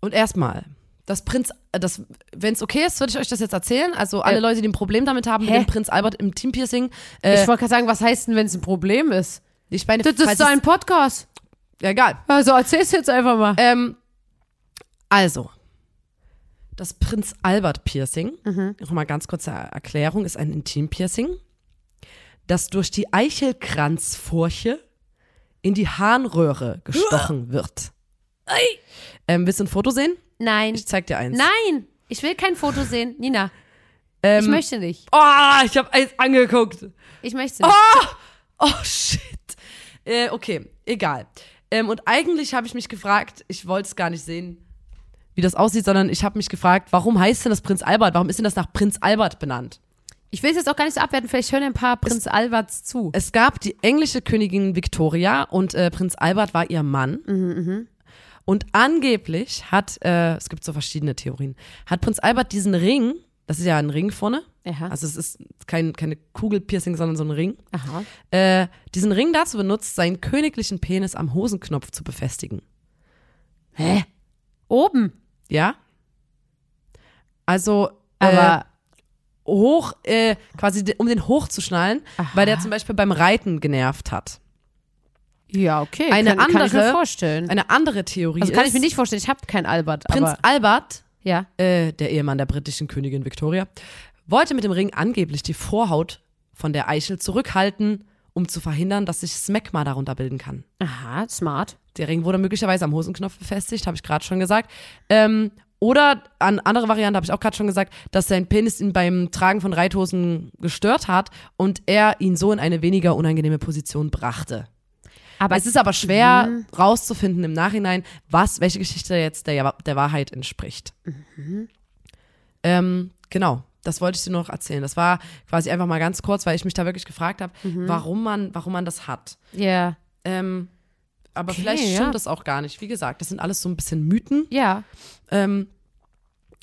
Und erstmal, das Prinz, äh, das, wenn es okay ist, würde ich euch das jetzt erzählen. Also alle Äh, Leute, die ein Problem damit haben, mit dem Prinz Albert im Intimpiercing. Äh, ich wollte gerade sagen, was heißt denn, wenn es ein Problem ist? ich meine, Das ist so ein Podcast. ja, egal. Also erzähl's jetzt einfach mal. Ähm, also, das Prinz Albert Piercing, nochmal ganz kurze Erklärung, ist ein Intimpiercing, das durch die Eichelkranzfurche in die Harnröhre gestochen wird. Ähm, willst du ein Foto sehen? Nein. Ich zeig dir eins. Nein. Ich will kein Foto sehen. Nina, Ähm, ich möchte nicht. Oh, ich habe eins angeguckt. Ich möchte nicht. Oh, shit. Äh, okay, egal. Ähm, und eigentlich habe ich mich gefragt, ich wollte es gar nicht sehen, wie das aussieht, sondern ich habe mich gefragt, warum heißt denn das Prinz Albert? Warum ist denn das nach Prinz Albert benannt? Ich will es jetzt auch gar nicht so abwerten. Vielleicht hören ein paar Prinz Alberts zu. Es gab die englische Königin Victoria und äh, Prinz Albert war ihr Mann. Und angeblich hat, äh, es gibt so verschiedene Theorien, hat Prinz Albert diesen Ring, das ist ja ein Ring vorne, Aha. also es ist kein, keine Kugelpiercing, sondern so ein Ring, Aha. äh, diesen Ring dazu benutzt, seinen königlichen Penis am Hosenknopf zu befestigen. Hä? Oben. Ja? Also, äh, Aber hoch, äh, quasi um den hochzuschnallen, weil der zum Beispiel beim Reiten genervt hat. Ja, okay. Eine kann, kann ich mir andere- vorstellen. Eine andere Theorie also kann ist, ich mir nicht vorstellen, ich habe keinen Albert. Prinz Albert, ja. äh, der Ehemann der britischen Königin Victoria, wollte mit dem Ring angeblich die Vorhaut von der Eichel zurückhalten, um zu verhindern, dass sich Smegma darunter bilden kann. Aha, smart. Der Ring wurde möglicherweise am Hosenknopf befestigt, habe ich gerade schon gesagt. Ähm, oder an andere Variante habe ich auch gerade schon gesagt, dass sein Penis ihn beim Tragen von Reithosen gestört hat und er ihn so in eine weniger unangenehme Position brachte. Aber es ist aber schwer rauszufinden im Nachhinein, was, welche Geschichte jetzt der, der Wahrheit entspricht. Ähm, genau, das wollte ich dir noch erzählen. Das war quasi einfach mal ganz kurz, weil ich mich da wirklich gefragt habe, warum, man, warum man das hat. ja. Ähm, aber Okay, vielleicht ja. stimmt das auch gar nicht. Wie gesagt, das sind alles so ein bisschen Mythen. Ja. Ähm,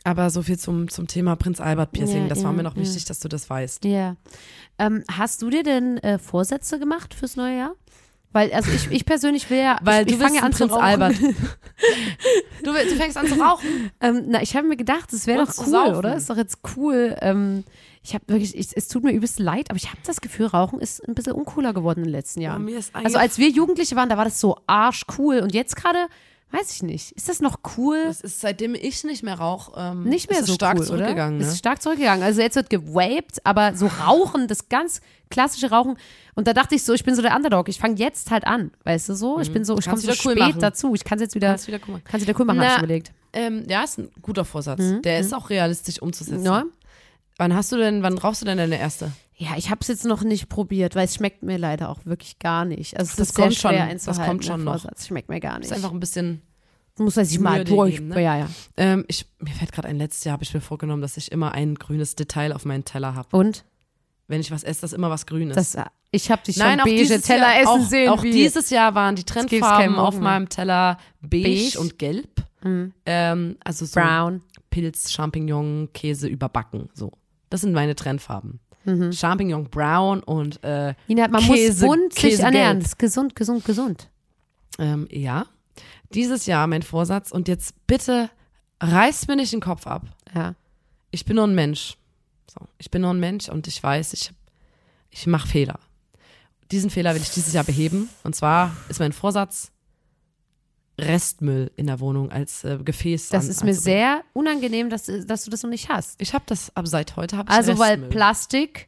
aber so viel zum, zum Thema Prinz Albert Piercing. Ja, das war ja, mir noch ja. wichtig, dass du das weißt. Ja. Ähm, hast du dir denn äh, Vorsätze gemacht fürs neue Jahr? Weil, also ich, ich persönlich will ja, Weil ich, du ich fange ja an ein zu Prinz rauchen. Albert. (laughs) Du, du fängst an zu rauchen. Ähm, na, ich habe mir gedacht, das wäre doch cool, saufen. oder? Ist doch jetzt cool. Ähm, ich habe wirklich, ich, es tut mir übelst leid, aber ich habe das Gefühl, Rauchen ist ein bisschen uncooler geworden in den letzten Jahren. ist also als wir Jugendliche waren, da war das so arschcool und jetzt gerade, weiß ich nicht, ist das noch cool? Das ist seitdem ich nicht mehr rauche, ähm, nicht mehr ist so stark cool, zurückgegangen. oder? Ne? ist stark zurückgegangen. Also jetzt wird gewaped, aber so Rauchen, das ganz klassische Rauchen. Und da dachte ich so, ich bin so der Underdog. Ich fange jetzt halt an, weißt du so? Ich bin so, ich komme so wieder cool spät machen. dazu. Ich kann es jetzt wieder, Kannst wieder cool machen. kann's wieder cool machen, hab ich Na, überlegt. Ähm, ja, ist ein guter Vorsatz. Der ist auch realistisch umzusetzen. Ja. Wann hast du denn, wann rauchst du denn deine erste? Ja, ich habe es jetzt noch nicht probiert, weil es schmeckt mir leider auch wirklich gar nicht. Also es Das ist sehr kommt schon, schwer das einzuhalten. kommt schon noch. Vorsatz. Schmeckt mir gar nicht. Ist einfach ein bisschen. muss er sich mal durch. geben, ne? Ja, ja. Ähm, ich, mir fällt gerade ein letztes Jahr, habe ich mir vorgenommen, dass ich immer ein grünes Detail auf meinen Teller habe. Und Wenn ich was esse, dass immer was Grünes. das, ich habe dich Nein, schon beige Teller Jahr, essen auch, sehen. Auch wie- dieses Jahr waren die Trendfarben auf meinem Teller beige, Beige. und gelb. Mhm. Ähm, also so Brown. Pilz, Champignon, Käse überbacken. So. Das sind meine Trendfarben. Mhm. Champignon brown und äh, Nina, man Käse- muss bunt sich Käsegelb. ernähren. Das ist gesund, gesund, gesund. ähm, ja. Dieses Jahr mein Vorsatz und jetzt bitte reißt mir nicht den Kopf ab. Ja. Ich bin nur ein Mensch. So, ich bin nur ein Mensch und ich weiß, ich, ich mache Fehler. Diesen Fehler will ich dieses Jahr beheben. Und zwar ist mein Vorsatz, Restmüll in der Wohnung als äh, Gefäß Das an, ist mir sehr unangenehm, dass, dass du das noch nicht hast. Ich habe das ab seit heute ich Also, weil Restmüll. Plastik,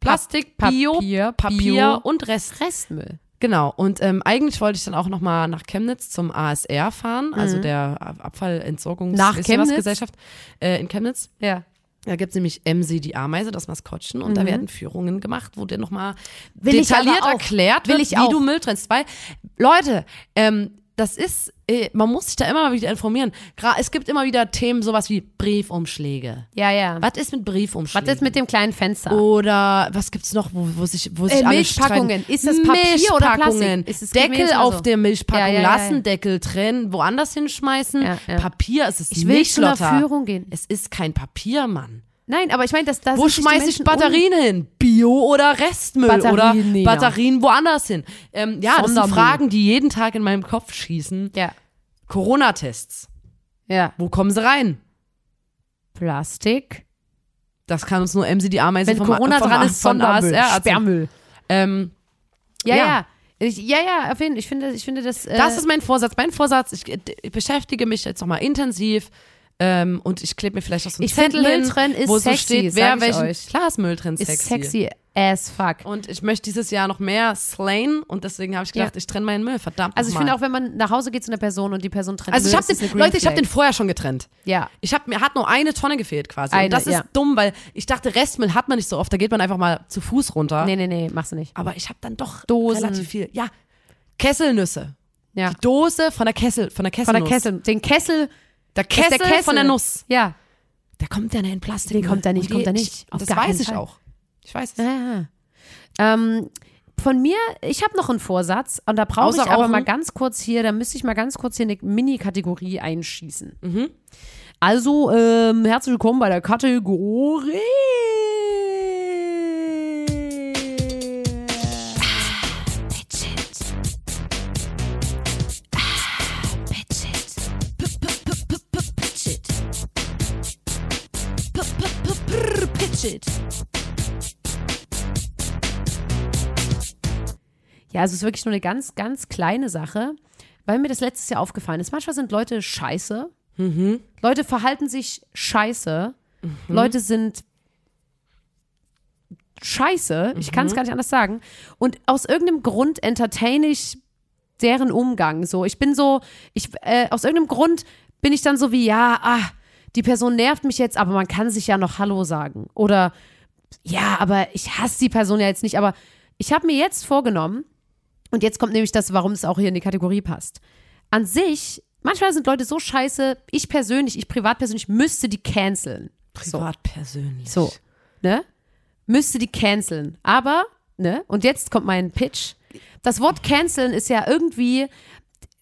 Plastik, Bio, Papier, Papier Bio. und Rest. Restmüll. Genau. Und ähm, eigentlich wollte ich dann auch noch mal nach Chemnitz zum ASR fahren, also der Abfallentsorgungs Mhm. Nach wisst ihr was, Chemnitz? Gesellschaft äh, in Chemnitz. Ja. Da gibt es nämlich MC die Ameise, das Maskottchen, und da werden Führungen gemacht, wo dir nochmal Mhm. Detailliert erklärt Will wird, ich wie du Müll trennst. Weil, Leute, ähm, das ist, äh, man muss sich da immer wieder informieren. Es gibt immer wieder Themen, sowas wie Briefumschläge. Ja, ja. Was ist mit Briefumschlägen? Was ist mit dem kleinen Fenster? Oder was gibt's noch, wo, wo sich, wo sich Äh, Milchpackungen. Ist das Papier oder Plastik? Milchpackungen. Ist es Deckel gewesen? auf Also- der Milchpackung Ja, ja, ja, lassen. Deckel trennen, woanders hinschmeißen. Papier ist es Ich will nicht, zu einer. Führung gehen. Es ist kein Papier, Mann. Nein, aber ich meine, dass das Wo schmeiße ich Batterien hin? Bio oder Restmüll Batterien, oder Nina. Batterien woanders hin? Ähm, ja, das sind. Fragen, die jeden Tag in meinem Kopf schießen. Ja, Corona-Tests. ja. Wo kommen sie rein? Plastik. Das kann uns nur MC die Ameise Wenn vom, Corona vom, dran ist, von ASR. Sperrmüll. Ähm, Ja, Ja. ja. Ich, ja, ja, auf jeden Fall. Ich finde, ich finde das. Äh, Das ist mein Vorsatz. Mein Vorsatz, ich, ich beschäftige mich jetzt nochmal intensiv ähm, und ich klebe mir vielleicht auch so einen Ich find, Zettel hin, Müll trennen ist wo so sexy, steht, wer ich welchen. euch. Klar ist Müll drin ist sexy. sexy as fuck. Und ich möchte dieses Jahr noch mehr slayen und deswegen habe ich gedacht, Ja. ich trenne meinen Müll. Verdammt. Also ich finde auch, wenn man nach Hause geht zu einer Person und die Person trennt Also ich Müll, habe ist den, Leute, ich habe Flag. den vorher schon getrennt. Ja. Ich habe mir hat nur eine Tonne gefehlt quasi. Eine, und das ist ja. dumm, weil ich dachte, Restmüll hat man nicht so oft. Da geht man einfach mal zu Fuß runter. Nee, nee, nee, machst du nicht. Aber ich habe dann doch Dosen. relativ viel. Ja, Kesselnüsse. Ja. Die Dose von der Kessel, von der Von Kesselnuss. der Kessel. Den Kessel. Der Kessel, der Kessel von der Nuss. Ja. Der kommt ja in Plastik. Nee, kommt er nicht, Und kommt er nicht. Ich, das weiß ich Fall. auch. Ich weiß es. Ja, ja. Ähm, von mir, ich habe noch einen Vorsatz und da brauche ich aber Rauchen? mal ganz kurz hier, da müsste ich mal ganz kurz hier eine Mini-Kategorie einschießen. Mhm. Also, ähm, herzlich willkommen bei der Kategorie. Shit. Ja, also es ist wirklich nur eine ganz, ganz kleine Sache, weil mir das letztes Jahr aufgefallen ist. Manchmal sind Leute scheiße. Leute verhalten sich scheiße. Leute sind scheiße. Ich kann es gar nicht anders sagen. Und aus irgendeinem Grund entertain ich deren Umgang. So, ich bin so, ich, äh, aus irgendeinem Grund bin ich dann so wie, ja, ah, die Person nervt mich jetzt, aber man kann sich ja noch Hallo sagen. Oder ja, aber ich hasse die Person ja jetzt nicht. Aber ich habe mir jetzt vorgenommen, und jetzt kommt nämlich das, warum es auch hier in die Kategorie passt. An sich, manchmal sind Leute so scheiße, ich persönlich, ich privat persönlich müsste die canceln. Privat persönlich. So, ne? Müsste die canceln. Aber, ne? Und jetzt kommt mein Pitch. Das Wort canceln ist ja irgendwie,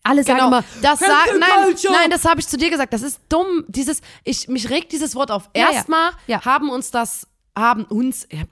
alle sagen Genau, immer, das sagt, nein, nein, das habe ich zu dir gesagt. Das ist dumm. Dieses, ich, mich regt dieses Wort auf. Ja. Erstmal Ja. haben uns das, haben uns, ja,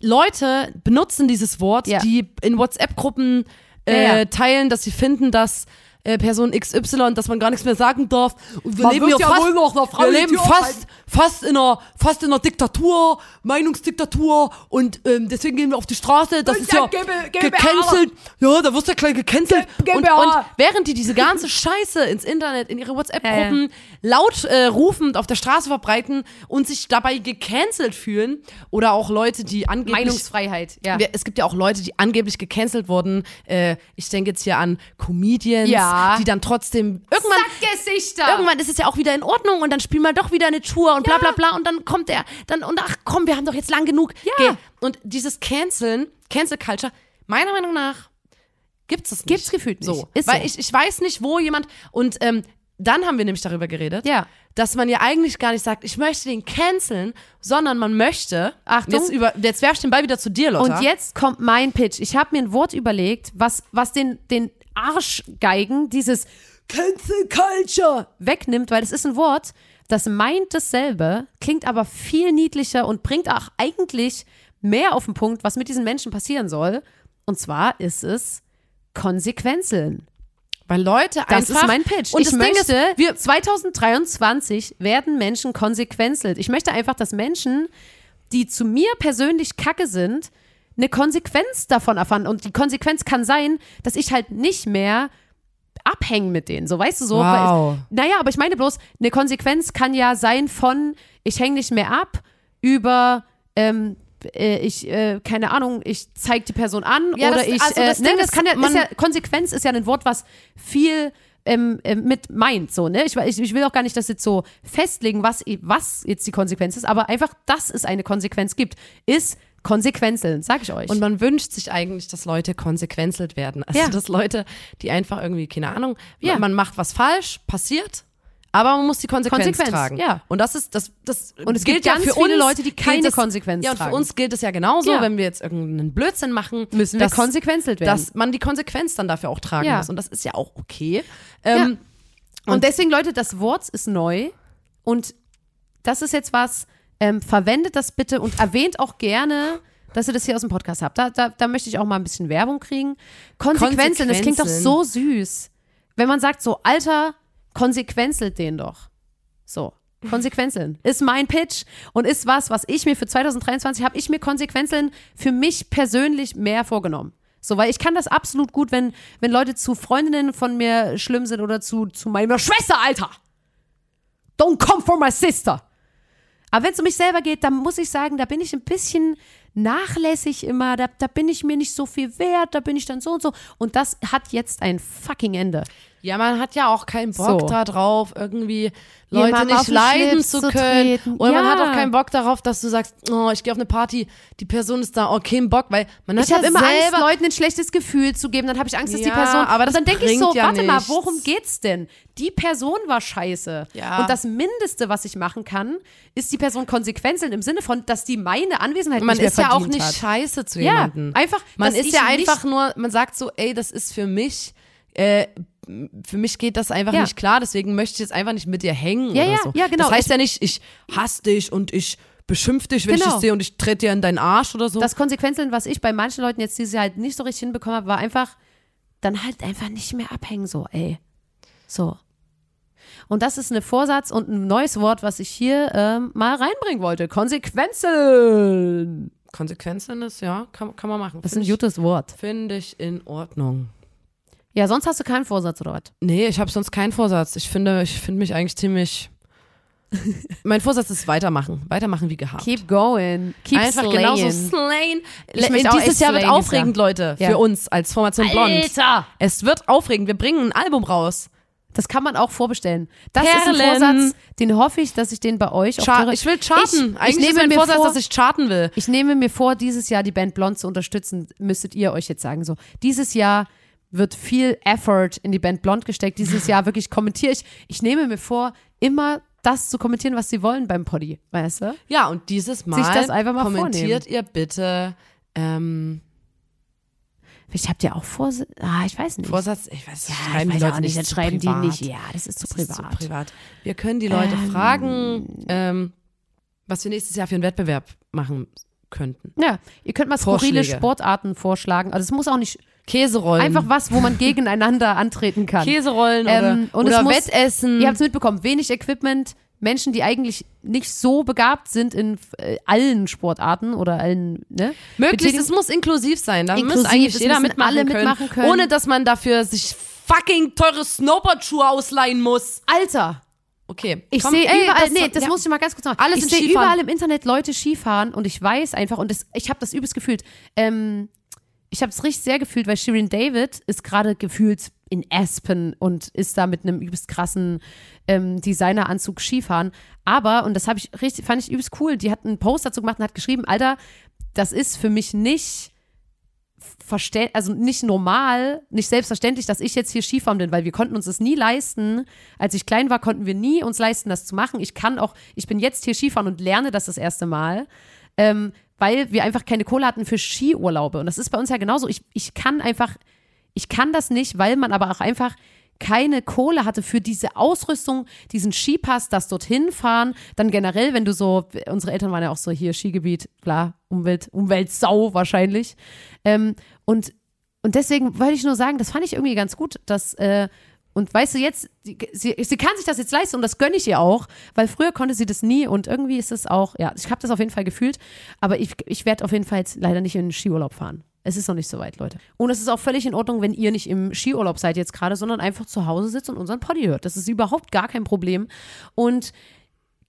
Leute benutzen dieses Wort, die in WhatsApp-Gruppen äh, teilen, dass sie finden, dass äh, Person XY, dass man gar nichts mehr sagen darf. Und wir Man leben ja fast, wohl noch einer Frau wir leben fast, fast in einer, fast in einer Diktatur, Meinungsdiktatur und ähm, deswegen gehen wir auf die Straße. Das Und ist ja gecancelt. Ja, da wirst du ja gleich gecancelt. Und, und während die diese ganze (laughs) Scheiße ins Internet, in ihre WhatsApp-Gruppen laut äh, rufend auf der Straße verbreiten und sich dabei gecancelt fühlen oder auch Leute, die angeblich Meinungsfreiheit, ja. es gibt ja auch Leute, die angeblich gecancelt wurden. Äh, ich denke jetzt hier an Comedians, Ja. die dann trotzdem irgendwann Sackgesichter. irgendwann ist es ja auch wieder in Ordnung und dann spielen wir doch wieder eine Tour und bla bla bla und dann kommt er dann und ach komm, wir haben doch jetzt lang genug. Ja. Geh. Und dieses Canceln, Cancel Culture, meiner Meinung nach gibt's es nicht. Gibt's gefühlt nicht. So, Ist weil so. ich ich weiß nicht, wo jemand und ähm, dann haben wir nämlich darüber geredet, Ja. dass man ja eigentlich gar nicht sagt, ich möchte den canceln, sondern man möchte, Achtung. jetzt, über, jetzt werf ich den Ball wieder zu dir, Lotta. Und jetzt kommt mein Pitch. Ich habe mir ein Wort überlegt, was, was den, den Arschgeigen dieses Cancel Culture wegnimmt, weil es ist ein Wort, das meint dasselbe, klingt aber viel niedlicher und bringt auch eigentlich mehr auf den Punkt, was mit diesen Menschen passieren soll. Und zwar ist es Konsequenzeln. Weil Leute Das einfach. ist mein Pitch. Und ich das Ding möchte, ist, wir, 2023 werden Menschen konsequenzelt. Ich möchte einfach, dass Menschen, die zu mir persönlich kacke sind, eine Konsequenz davon erfahren. Und die Konsequenz kann sein, dass ich halt nicht mehr abhängen mit denen. So, weißt du, so. Wow. Naja, aber ich meine bloß, eine Konsequenz kann ja sein von, ich hänge nicht mehr ab, über, ähm, äh, ich, äh, keine Ahnung, ich zeige die Person an Ja, oder das- ich, also äh, das ne, Ding das ist, kann ja, man- ist ja, Konsequenz ist ja ein Wort, was viel ähm, ähm, mit meint, so, ne? Ich, ich, ich will auch gar nicht das jetzt so festlegen, was, was jetzt die Konsequenz ist, aber einfach, dass es eine Konsequenz gibt, ist Konsequenzeln, sag ich euch. Und man wünscht sich eigentlich, dass Leute konsequenzelt werden. Also, Ja. dass Leute, die einfach irgendwie, keine Ahnung, Ja. man macht was falsch, passiert, aber man muss die Konsequenz, Konsequenz, tragen. ja. Und das ist, das, das Und es gilt ja für viele uns, Leute, die keine es- Konsequenz Ja, und für uns gilt es ja genauso, Ja. wenn wir jetzt irgendeinen Blödsinn machen, Müssen wir dass, konsequenzelt werden. dass man die Konsequenz dann dafür auch tragen Ja. muss. Und das ist ja auch okay. Ähm, Und, deswegen, Leute, das Wort ist neu und das ist jetzt was, ähm, verwendet das bitte und erwähnt auch gerne, dass ihr das hier aus dem Podcast habt. Da, da, da möchte ich auch mal ein bisschen Werbung kriegen. Konsequenzen, das klingt doch Konsequenzen. so süß. Wenn man sagt so, Alter, konsequenzelt den doch. So. Konsequenzeln (laughs) ist mein Pitch und ist was, was ich mir für 2023 habe ich mir Konsequenzeln für mich persönlich mehr vorgenommen. So, weil ich kann das absolut gut, wenn, wenn Leute zu Freundinnen von mir schlimm sind oder zu, zu meiner Schwester, Alter. Don't come for my sister. Aber wenn es um mich selber geht, dann muss ich sagen, da bin ich ein bisschen nachlässig immer, da, da bin ich mir nicht so viel wert, da bin ich dann so und so. Und das hat jetzt ein fucking Ende. Ja, man hat ja auch keinen Bock So. da drauf, irgendwie Leute Jemandem auf nicht den leiden zu zu können. Oder man Ja. hat auch keinen Bock darauf, dass du sagst, oh, ich gehe auf eine Party, die Person ist da, oh, kein Bock, weil man hat Ich habe ja immer selber, Angst, Leuten ein schlechtes Gefühl zu geben. Dann habe ich Angst, dass die Ja, Person. aber das und dann denke ich so, ja warte mal, nichts. worum geht's denn? Die Person war scheiße. Ja. Und das Mindeste, was ich machen kann, ist die Person konsequenzeln im Sinne von, dass die meine Anwesenheit man nicht ist ja auch nicht hat. scheiße zu Ja, jemandem. einfach, Man ist ich ja einfach nur, man sagt so, ey, das ist für mich, äh, für mich geht das einfach Ja. nicht klar, deswegen möchte ich jetzt einfach nicht mit dir hängen Ja, oder ja, so. ja, genau. Das heißt ja nicht, ich hasse dich und ich beschimpf dich, wenn ich Genau. dich sehe und ich trete dir in deinen Arsch oder so. Das Konsequenzeln, was ich bei manchen Leuten jetzt dieses Jahr halt nicht so richtig hinbekommen habe, war einfach, dann halt einfach nicht mehr abhängen, so, ey. So. Und das ist ein Vorsatz und ein neues Wort, was ich hier ähm, mal reinbringen wollte. Konsequenzen. Konsequenzen ist, ja, kann, kann man machen. Das ist ein Finde gutes Wort. find ich in Ordnung. Ja, sonst hast du keinen Vorsatz oder was? Nee, ich habe sonst keinen Vorsatz. Ich finde, ich finde mich eigentlich ziemlich. (laughs) mein Vorsatz ist weitermachen. Weitermachen wie gehabt. Keep going. Keep Einfach slaying. genauso slayen. Möchte auch Dieses Jahr wird aufregend, Leute, Ja. für uns als Formation Blond. Alter! Es wird aufregend. Wir bringen ein Album raus. Das kann man auch vorbestellen. Das ist ein Perlen. Vorsatz, den hoffe ich, dass ich den bei euch Char auch ich will charten. Ich, ich ist nehme mein mir Vorsatz, vor, dass ich charten will. Ich nehme mir vor, dieses Jahr die Band Blond zu unterstützen, müsstet ihr euch jetzt sagen. So, dieses Jahr wird viel Effort in die Band Blond gesteckt. Dieses Jahr wirklich kommentiere ich. Ich nehme mir vor, immer das zu kommentieren, was sie wollen beim Poddy, weißt du? Ja, und dieses Mal Sich das einfach mal kommentiert ihr bitte ähm, Vielleicht habt ihr auch Vorsatz. Ah, ich weiß nicht. Vorsatz. Ich weiß, ja, schreiben ich die weiß Leute auch nicht, dann schreiben privat. die nicht. Ja, das ist zu Das ist privat. zu privat. Wir können die Leute Ähm. fragen, ähm, was wir nächstes Jahr für einen Wettbewerb machen könnten. Ja, ihr könnt mal skurrile. Sportarten vorschlagen. Also es muss auch nicht Käserollen. einfach was, wo man gegeneinander antreten kann. Käserollen Ähm, oder, und oder Wettessen. Ihr habt es mitbekommen, wenig Equipment, Menschen, die eigentlich nicht so begabt sind in äh, allen Sportarten oder allen, ne? Möglichst, es muss inklusiv sein. Da Inklusiv, muss eigentlich jeder mitmachen, alle können, mitmachen können. ohne dass man dafür sich fucking teure Snowboardschuhe ausleihen muss. Alter, Okay. ich sehe überall, nee, das ja. muss ich mal ganz kurz sagen. Alles ich sehe überall im Internet Leute Skifahren und ich weiß einfach, und das, ich habe das übelst gefühlt, ähm, ich habe es richtig sehr gefühlt, weil Shirin David ist gerade gefühlt in Aspen und ist da mit einem übelst krassen ähm, Designeranzug Skifahren. Aber, und das habe ich richtig, fand ich übelst cool, die hat einen Post dazu gemacht und hat geschrieben, Alter, das ist für mich nicht verste also nicht normal, nicht selbstverständlich, dass ich jetzt hier Skifahren bin, weil wir konnten uns das nie leisten. Als ich klein war, konnten wir nie uns leisten, das zu machen. Ich kann auch, ich bin jetzt hier Skifahren und lerne das das erste Mal, ähm, weil wir einfach keine Kohle hatten für Skiurlaube. Und das ist bei uns ja genauso. Ich, ich kann einfach, ich kann das nicht, weil man aber auch einfach keine Kohle hatte für diese Ausrüstung, diesen Skipass, das dorthin fahren, dann generell, wenn du so, unsere Eltern waren ja auch so hier Skigebiet, klar, Umwelt, Umweltsau wahrscheinlich. Ähm, und, und deswegen wollte ich nur sagen, das fand ich irgendwie ganz gut, dass, äh, und weißt du, jetzt, sie, sie kann sich das jetzt leisten und das gönne ich ihr auch, weil früher konnte sie das nie und irgendwie ist es auch, ja, ich habe das auf jeden Fall gefühlt, aber ich, ich werde auf jeden Fall jetzt leider nicht in den Skiurlaub fahren. Es ist noch nicht so weit, Leute. Und es ist auch völlig in Ordnung, wenn ihr nicht im Skiurlaub seid jetzt gerade, sondern einfach zu Hause sitzt und unseren Poddy hört. Das ist überhaupt gar kein Problem. Und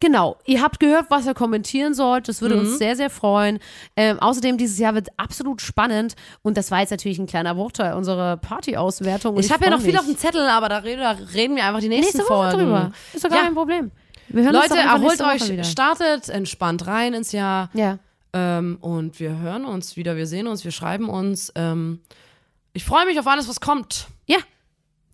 Genau, ihr habt gehört, was ihr kommentieren sollt. Das würde Mhm. uns sehr, sehr freuen. Ähm, außerdem, dieses Jahr wird absolut spannend. Und das war jetzt natürlich ein kleiner Bruchteil unserer Party-Auswertung. Und Ich habe ja noch viel auf dem Zettel, aber da reden, wir einfach die nächsten Nächste Woche Folgen. drüber. Ist doch gar Ja. kein Problem. Wir hören uns Leute, erholt euch, startet entspannt rein ins Jahr. Ja. Ähm, und wir hören uns wieder, wir sehen uns, wir schreiben uns. Ähm, ich freue mich auf alles, was kommt. Ja.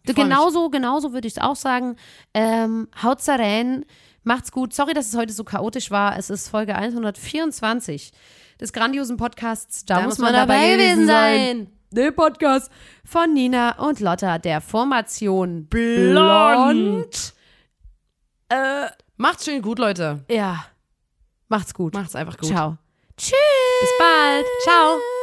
Ich freu mich. Genauso, genauso würde ich es auch sagen. Ähm, haut's rein. Macht's gut. Sorry, dass es heute so chaotisch war. Es ist Folge 124 des grandiosen Podcasts. Da, muss man, dabei gewesen sein. Der Podcast von Nina und Lotta, der Formation Blond. Äh, Macht's schön gut, Leute. ja. Macht's gut. Macht's einfach gut. Ciao. Tschüss. Bis bald. Ciao.